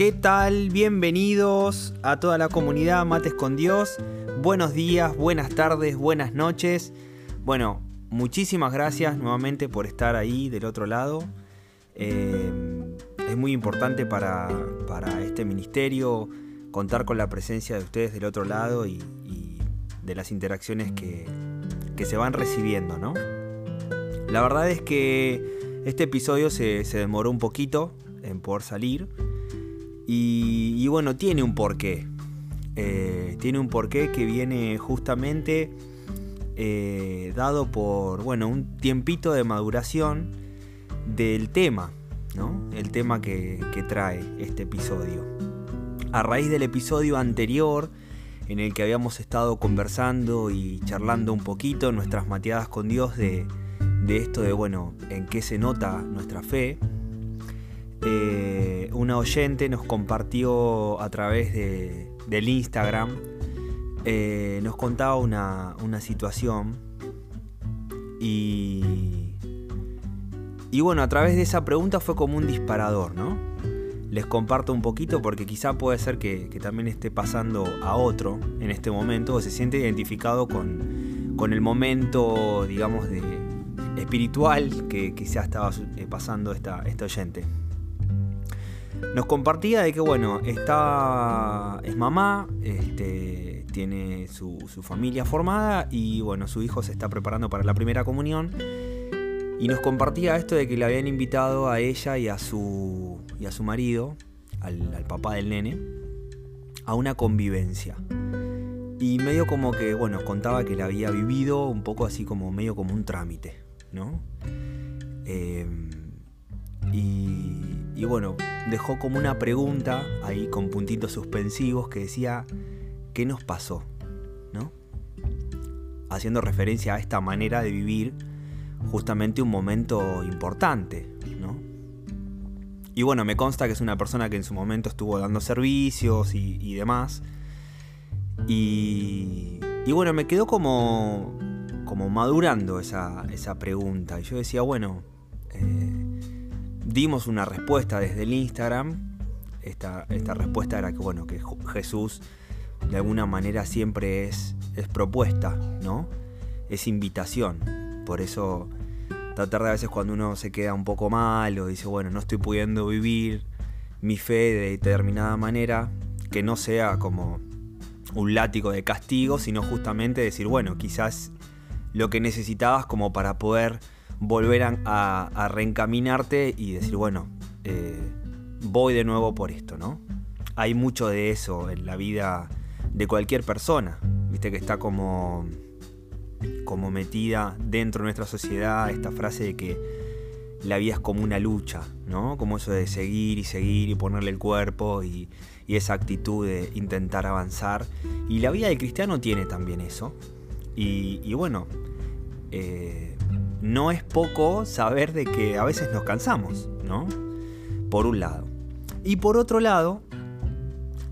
¿Qué tal? Bienvenidos a toda la comunidad Mates con Dios. Buenos días, buenas tardes, buenas noches. Bueno, muchísimas gracias nuevamente por estar ahí del otro lado. Eh, es muy importante para, este ministerio contar con la presencia de ustedes del otro lado y, de las interacciones que, se van recibiendo, ¿no? La verdad es que este episodio se, se demoró un poquito en poder salir y, bueno, tiene un porqué. Eh, tiene un porqué que viene justamente eh, dado por, bueno, un tiempito de maduración del tema, ¿no? El tema que, trae este episodio. A raíz del episodio anterior, en el que habíamos estado conversando y charlando un poquito nuestras mateadas con Dios de, de esto de, bueno, en qué se nota nuestra fe, eh, una oyente nos compartió a través de, del Instagram, eh, nos contaba una, situación y, y bueno, a través de esa pregunta fue como un disparador, ¿no? Les comparto un poquito porque quizá puede ser que, también esté pasando a otro en este momento o se siente identificado con, con el momento, digamos, de, espiritual que quizá estaba eh, pasando esta, esta oyente nos compartía de que, bueno, está, es mamá, este, tiene su, familia formada y, bueno, su hijo se está preparando para la primera comunión. Y nos compartía esto de que le habían invitado a ella y a su, y a su marido, al, papá del nene, a una convivencia. Y medio como que, bueno, contaba que la había vivido un poco así como medio como un trámite, ¿no? Eh, y, y bueno, dejó como una pregunta ahí con puntitos suspensivos que decía, ¿qué nos pasó? ¿No? Haciendo referencia a esta manera de vivir justamente un momento importante, ¿no? Y bueno, me consta que es una persona que en su momento estuvo dando servicios y, demás. Y, y, bueno, me quedó como, como madurando esa, esa pregunta. Y yo decía, bueno, eh, dimos una respuesta desde el Instagram. Esta, esta respuesta era que, bueno, que Jesús de alguna manera siempre es, es propuesta, ¿no? Es invitación. Por eso tratar de a veces cuando uno se queda un poco mal o dice, bueno, no estoy pudiendo vivir mi fe de determinada manera, que no sea como un látigo de castigo, sino justamente decir, bueno, quizás lo que necesitabas como para poder volver a, reencaminarte y decir, bueno, eh, voy de nuevo por esto, ¿no? Hay mucho de eso en la vida de cualquier persona, viste que está como, como metida dentro de nuestra sociedad esta frase de que la vida es como una lucha, ¿no? Como eso de seguir y seguir y ponerle el cuerpo y, esa actitud de intentar avanzar. Y la vida del cristiano tiene también eso. Y, bueno, eh, no es poco saber de que a veces nos cansamos, ¿no? Por un lado. Y por otro lado,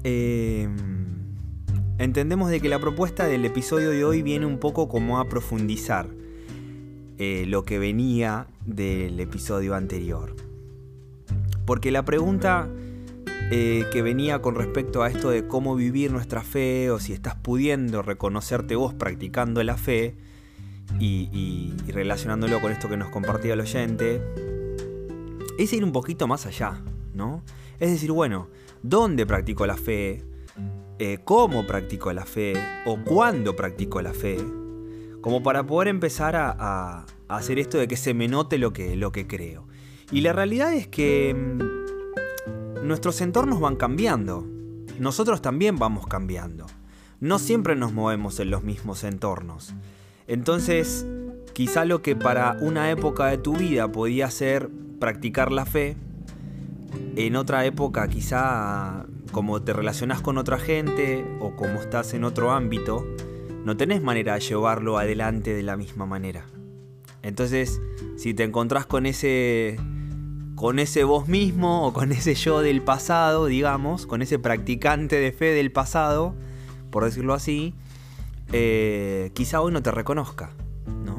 em, entendemos de que la propuesta del episodio de hoy viene un poco como a profundizar eh, lo que venía del episodio anterior. Porque la pregunta eh, que venía con respecto a esto de cómo vivir nuestra fe o si estás pudiendo reconocerte vos practicando la fe, y, relacionándolo con esto que nos compartía el oyente, es ir un poquito más allá, ¿no? Es decir, bueno, ¿dónde practico la fe? Eh, ¿Cómo practico la fe? ¿O cuándo practico la fe? Como para poder empezar a, hacer esto de que se me note lo que, lo que creo. Y la realidad es que mm, nuestros entornos van cambiando. Nosotros también vamos cambiando. No siempre nos movemos en los mismos entornos. Entonces, quizá lo que para una época de tu vida podía ser practicar la fe, en otra época quizá como te relacionas con otra gente o como estás en otro ámbito, no tenés manera de llevarlo adelante de la misma manera. Entonces, si te encontrás con ese con ese vos mismo o con ese yo del pasado, digamos, con ese practicante de fe del pasado, por decirlo así, eh, quizá hoy no te reconozca, ¿no?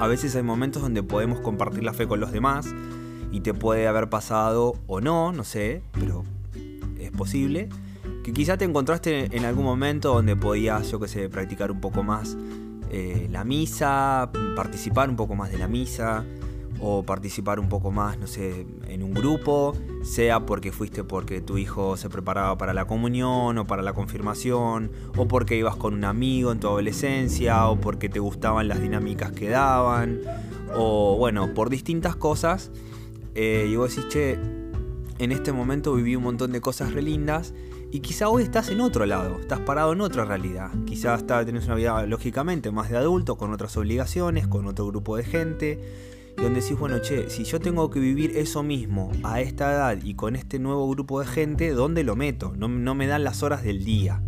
A veces hay momentos donde podemos compartir la fe con los demás y te puede haber pasado o no, no sé, pero es posible. Que quizá te encontraste en algún momento donde podías, yo que sé, practicar un poco más eh, la misa, participar un poco más de la misa, o participar un poco más, no sé, en un grupo, sea porque fuiste porque tu hijo se preparaba para la comunión o para la confirmación, o porque ibas con un amigo en tu adolescencia, o porque te gustaban las dinámicas que daban, o bueno, por distintas cosas. Eh, y vos decís, che, en este momento viví un montón de cosas re lindas. Y quizá hoy estás en otro lado, estás parado en otra realidad. Quizá tenés una vida lógicamente más de adulto, con otras obligaciones, con otro grupo de gente donde decís, bueno, che, si yo tengo que vivir eso mismo a esta edad y con este nuevo grupo de gente, ¿dónde lo meto? No, me dan las horas del día.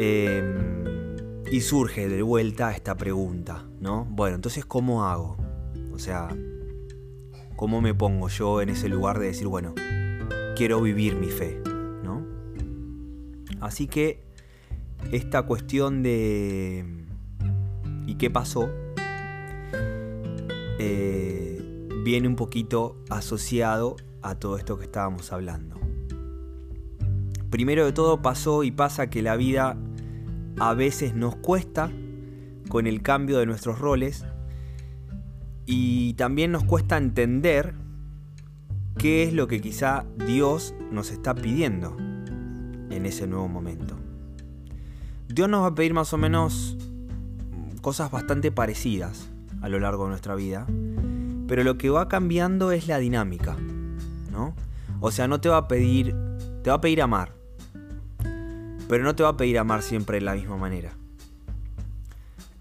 Em, y surge de vuelta esta pregunta, ¿no? Bueno, entonces, ¿cómo hago? O sea, ¿cómo me pongo yo en ese lugar de decir, bueno, quiero vivir mi fe, ¿no? Así que esta cuestión de... ¿Y qué pasó? Eh, viene un poquito asociado a todo esto que estábamos hablando. Primero de todo pasó y pasa que la vida a veces nos cuesta con el cambio de nuestros roles y también nos cuesta entender qué es lo que quizá Dios nos está pidiendo en ese nuevo momento. Dios nos va a pedir más o menos cosas bastante parecidas a lo largo de nuestra vida, pero lo que va cambiando es la dinámica, ¿no? O sea, no te va a pedir, te va a pedir amar, pero no te va a pedir amar siempre de la misma manera.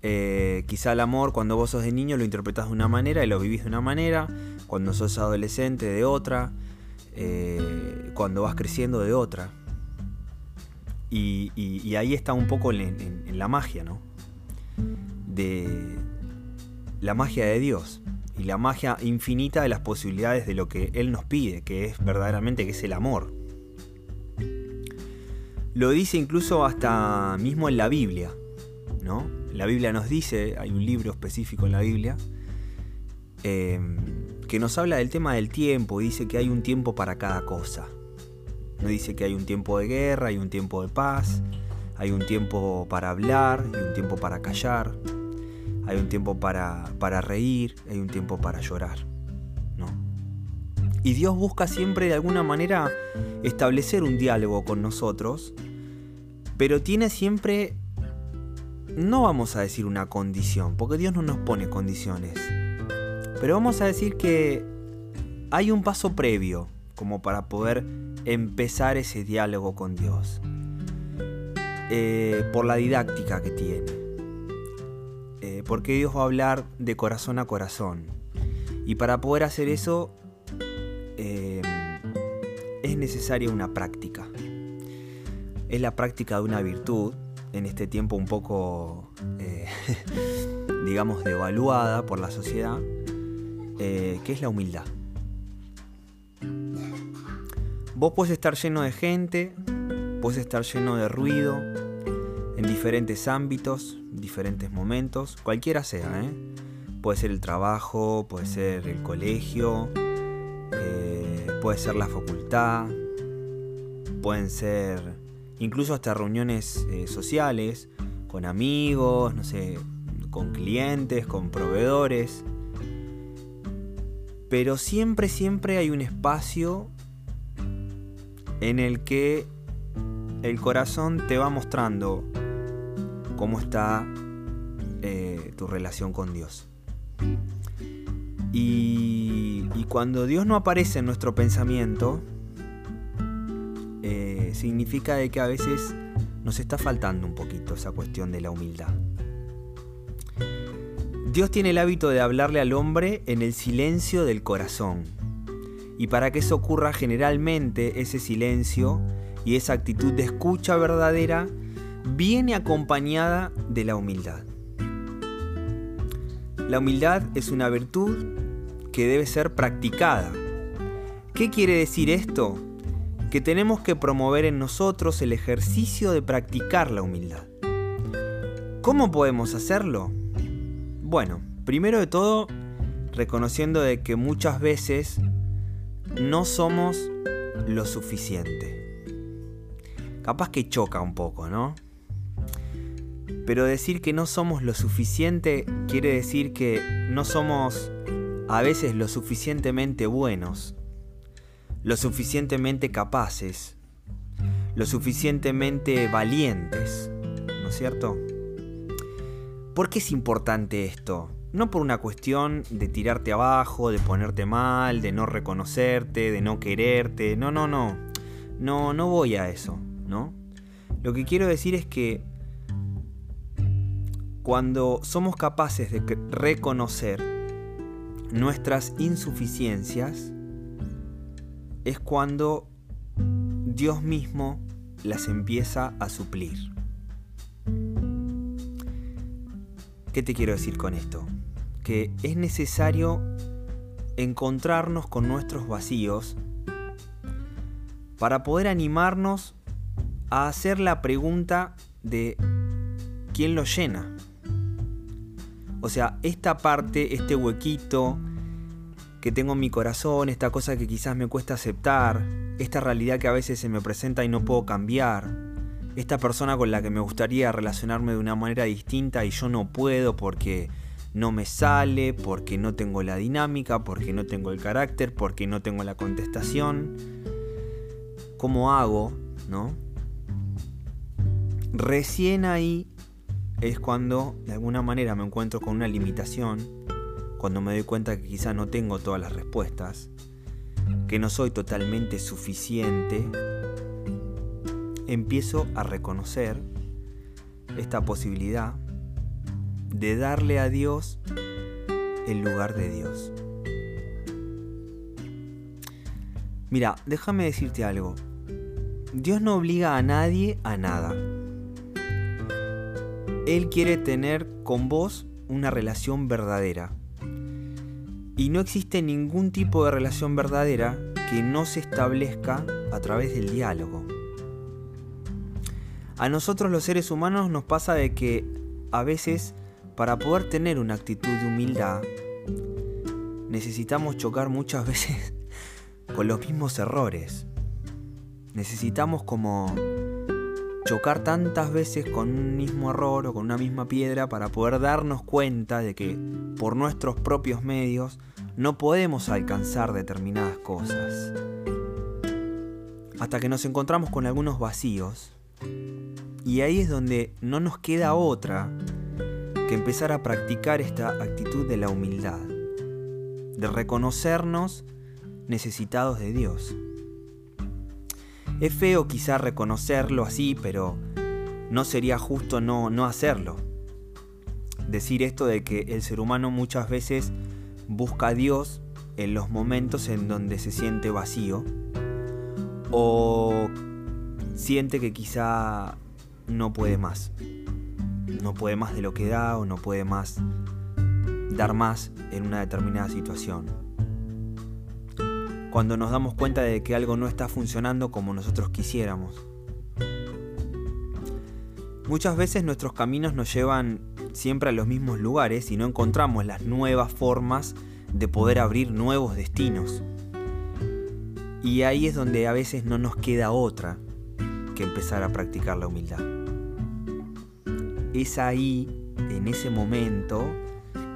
Eh, quizá el amor cuando vos sos de niño lo interpretas de una manera y lo vivís de una manera, cuando sos adolescente de otra, eh, cuando vas creciendo de otra. Y, ahí está un poco en, en la magia, ¿no? De, la magia de Dios y la magia infinita de las posibilidades de lo que Él nos pide, que es verdaderamente que es el amor. Lo dice incluso hasta mismo en la Biblia, ¿no? La Biblia nos dice, hay un libro específico en la Biblia, em, que nos habla del tema del tiempo dice que hay un tiempo para cada cosa. No dice que hay un tiempo de guerra, hay un tiempo de paz, hay un tiempo para hablar y un tiempo para callar, hay un tiempo para, para reír, hay un tiempo para llorar. ¿no? Y Dios busca siempre de alguna manera establecer un diálogo con nosotros, pero tiene siempre, no vamos a decir una condición, porque Dios no nos pone condiciones, pero vamos a decir que hay un paso previo como para poder empezar ese diálogo con Dios, eh, por la didáctica que tiene porque Dios va a hablar de corazón a corazón. Y para poder hacer eso eh, es necesaria una práctica. Es la práctica de una virtud, en este tiempo un poco, eh, digamos, devaluada por la sociedad, eh, que es la humildad. Vos puedes estar lleno de gente, puedes estar lleno de ruido, en diferentes ámbitos, diferentes momentos, cualquiera sea, ¿eh? Puede ser el trabajo, puede ser el colegio, eh, puede ser la facultad, pueden ser incluso hasta reuniones eh, sociales, con amigos, no sé, con clientes, con proveedores. Pero siempre, siempre hay un espacio en el que el corazón te va mostrando cómo está eh, tu relación con Dios. Y, cuando Dios no aparece en nuestro pensamiento, eh, significa de que a veces nos está faltando un poquito esa cuestión de la humildad. Dios tiene el hábito de hablarle al hombre en el silencio del corazón. Y para que eso ocurra generalmente ese silencio y esa actitud de escucha verdadera viene acompañada de la humildad. La humildad es una virtud que debe ser practicada. ¿Qué quiere decir esto? Que tenemos que promover en nosotros el ejercicio de practicar la humildad. ¿Cómo podemos hacerlo? Bueno, primero de todo, reconociendo de que muchas veces no somos lo suficiente. Capaz que choca un poco, ¿no? Pero decir que no somos lo suficiente quiere decir que no somos a veces lo suficientemente buenos, lo suficientemente capaces, lo suficientemente valientes, ¿no es cierto? ¿Por qué es importante esto? No por una cuestión de tirarte abajo, de ponerte mal, de no reconocerte, de no quererte, no, no, no, no, no voy a eso, ¿no? Lo que quiero decir es que cuando somos capaces de reconocer nuestras insuficiencias, es cuando Dios mismo las empieza a suplir. ¿Qué te quiero decir con esto? Que es necesario encontrarnos con nuestros vacíos para poder animarnos a hacer la pregunta de ¿quién lo llena? O sea, esta parte, este huequito que tengo en mi corazón, esta cosa que quizás me cuesta aceptar, esta realidad que a veces se me presenta y no puedo cambiar, esta persona con la que me gustaría relacionarme de una manera distinta y yo no puedo porque no me sale, porque no tengo la dinámica, porque no tengo el carácter, porque no tengo la contestación. ¿Cómo hago? ¿No? Recién ahí es cuando de alguna manera me encuentro con una limitación, cuando me doy cuenta que quizá no tengo todas las respuestas, que no soy totalmente suficiente, empiezo a reconocer esta posibilidad de darle a Dios el lugar de Dios. Mira, déjame decirte algo. Dios no obliga a nadie a nada. Él quiere tener con vos una relación verdadera. Y no existe ningún tipo de relación verdadera que no se establezca a través del diálogo. A nosotros los seres humanos nos pasa de que a veces para poder tener una actitud de humildad necesitamos chocar muchas veces con los mismos errores. Necesitamos como chocar tantas veces con un mismo error o con una misma piedra para poder darnos cuenta de que por nuestros propios medios no podemos alcanzar determinadas cosas. Hasta que nos encontramos con algunos vacíos. Y ahí es donde no nos queda otra que empezar a practicar esta actitud de la humildad, de reconocernos necesitados de Dios. Es feo quizá reconocerlo así, pero no sería justo no, no hacerlo. Decir esto de que el ser humano muchas veces busca a Dios en los momentos en donde se siente vacío o siente que quizá no puede más. No puede más de lo que da o no puede más dar más en una determinada situación cuando nos damos cuenta de que algo no está funcionando como nosotros quisiéramos. Muchas veces nuestros caminos nos llevan siempre a los mismos lugares y no encontramos las nuevas formas de poder abrir nuevos destinos. Y ahí es donde a veces no nos queda otra que empezar a practicar la humildad. Es ahí, en ese momento,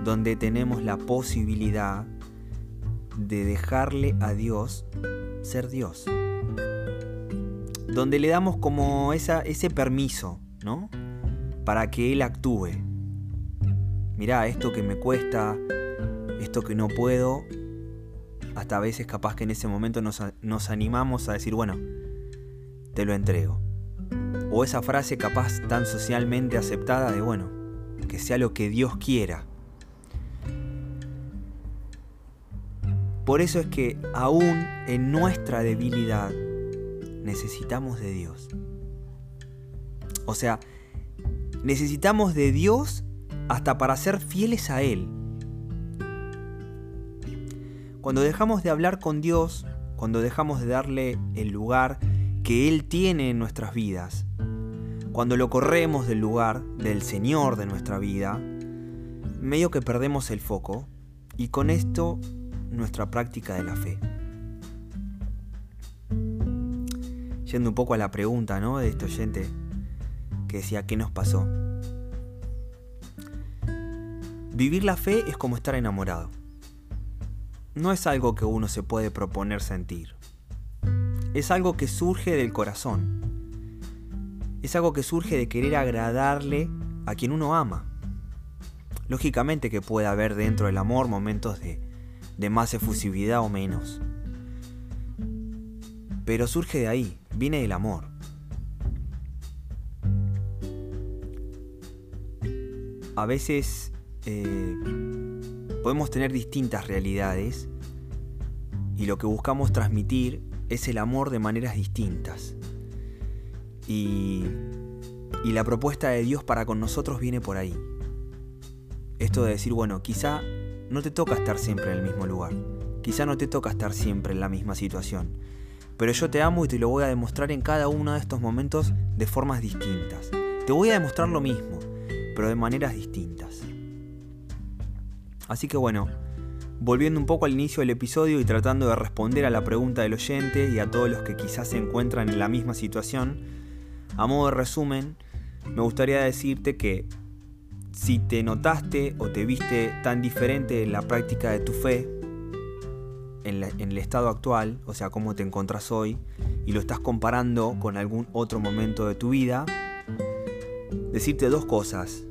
donde tenemos la posibilidad de dejarle a Dios ser Dios. Donde le damos como esa, ese permiso, ¿no? Para que Él actúe. Mirá, esto que me cuesta, esto que no puedo, hasta a veces capaz que en ese momento nos, nos animamos a decir, bueno, te lo entrego. O esa frase capaz tan socialmente aceptada de, bueno, que sea lo que Dios quiera. Por eso es que aún en nuestra debilidad necesitamos de Dios. O sea, necesitamos de Dios hasta para ser fieles a Él. Cuando dejamos de hablar con Dios, cuando dejamos de darle el lugar que Él tiene en nuestras vidas, cuando lo corremos del lugar del Señor de nuestra vida, medio que perdemos el foco y con esto nuestra práctica de la fe. Yendo un poco a la pregunta ¿no? de este oyente que decía, ¿qué nos pasó? Vivir la fe es como estar enamorado no es algo que uno se puede proponer sentir. Es algo que surge del corazón. Es algo que surge de querer agradarle a quien uno ama. Lógicamente que puede haber dentro del amor momentos de, de más efusividad o menos. Pero surge de ahí, viene del amor. A veces eh, Podemos tener distintas realidades y lo que buscamos transmitir es el amor de maneras distintas. Y, y la propuesta de Dios para con nosotros viene por ahí. Esto de decir, bueno, quizá no te toca estar siempre en el mismo lugar, quizá no te toca estar siempre en la misma situación, pero yo te amo y te lo voy a demostrar en cada uno de estos momentos de formas distintas. Te voy a demostrar lo mismo, pero de maneras distintas. Así que bueno, volviendo un poco al inicio del episodio y tratando de responder a la pregunta del oyente y a todos los que quizás se encuentran en la misma situación, a modo de resumen, me gustaría decirte que si te notaste o te viste tan diferente en la práctica de tu fe, en, el estado actual, o sea, cómo te encontrás hoy, y lo estás comparando con algún otro momento de tu vida, decirte dos cosas.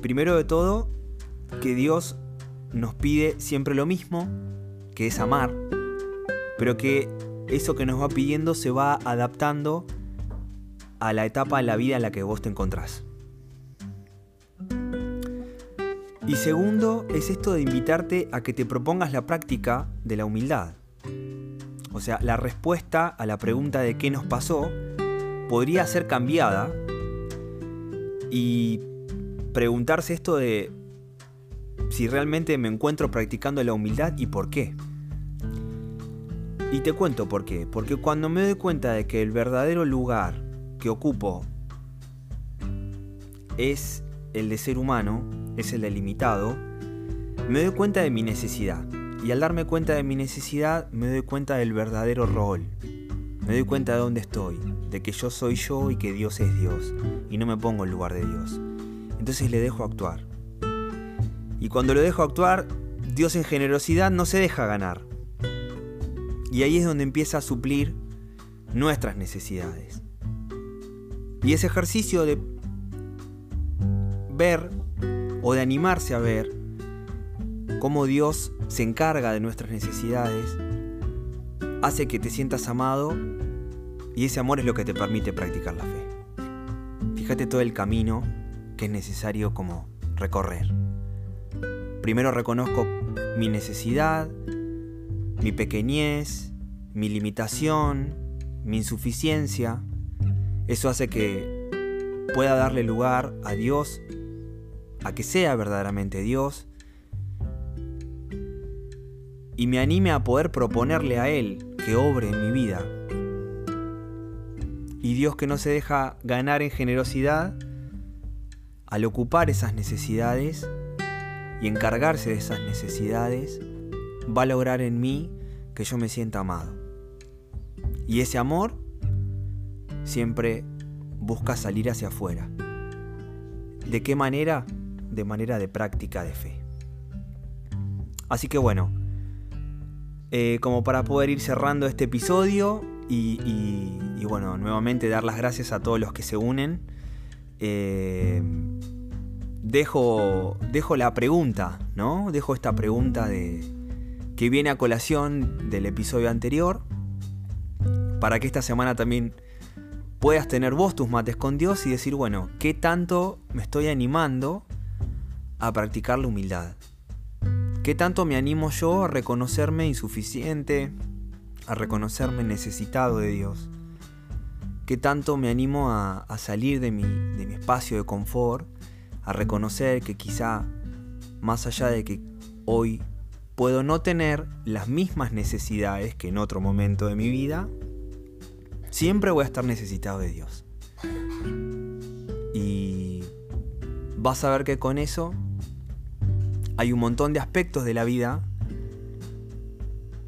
Primero de todo, que Dios nos pide siempre lo mismo, que es amar, pero que eso que nos va pidiendo se va adaptando a la etapa de la vida en la que vos te encontrás. Y segundo es esto de invitarte a que te propongas la práctica de la humildad. O sea, la respuesta a la pregunta de qué nos pasó podría ser cambiada y preguntarse esto de si realmente me encuentro practicando la humildad y por qué. Y te cuento por qué. Porque cuando me doy cuenta de que el verdadero lugar que ocupo es el de ser humano, es el delimitado, me doy cuenta de mi necesidad. Y al darme cuenta de mi necesidad, me doy cuenta del verdadero rol. Me doy cuenta de dónde estoy, de que yo soy yo y que Dios es Dios, y no me pongo en lugar de Dios. Entonces le dejo actuar. Y cuando lo dejo actuar, Dios en generosidad no se deja ganar. Y ahí es donde empieza a suplir nuestras necesidades. Y ese ejercicio de ver o de animarse a ver cómo Dios se encarga de nuestras necesidades hace que te sientas amado y ese amor es lo que te permite practicar la fe. Fíjate todo el camino que es necesario como recorrer. Primero reconozco mi necesidad, mi pequeñez, mi limitación, mi insuficiencia. Eso hace que pueda darle lugar a Dios, a que sea verdaderamente Dios, y me anime a poder proponerle a Él que obre en mi vida. Y Dios que no se deja ganar en generosidad, al ocupar esas necesidades, y encargarse de esas necesidades, va a lograr en mí que yo me sienta amado. Y ese amor siempre busca salir hacia afuera. ¿De qué manera? De manera de práctica de fe. Así que bueno, eh, como para poder ir cerrando este episodio y, bueno, nuevamente dar las gracias a todos los que se unen. Eh, dejo, dejo la pregunta, ¿no? Dejo esta pregunta de, que viene a colación del episodio anterior, para que esta semana también puedas tener vos tus mates con Dios y decir, bueno, ¿qué tanto me estoy animando a practicar la humildad? ¿Qué tanto me animo yo a reconocerme insuficiente, a reconocerme necesitado de Dios? ¿Qué tanto me animo a, salir de mi, de mi espacio de confort, a reconocer que quizá, más allá de que hoy puedo no tener las mismas necesidades que en otro momento de mi vida, siempre voy a estar necesitado de Dios. Y vas a ver que con eso hay un montón de aspectos de la vida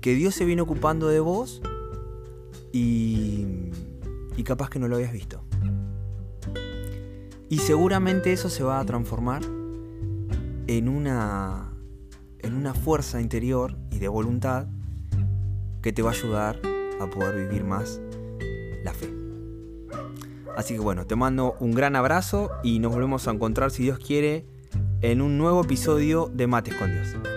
que Dios se viene ocupando de vos y, y capaz que no lo habías visto. Y seguramente eso se va a transformar en una, en una fuerza interior y de voluntad que te va a ayudar a poder vivir más la fe. Así que bueno, te mando un gran abrazo y nos volvemos a encontrar si Dios quiere en un nuevo episodio de Mates con Dios.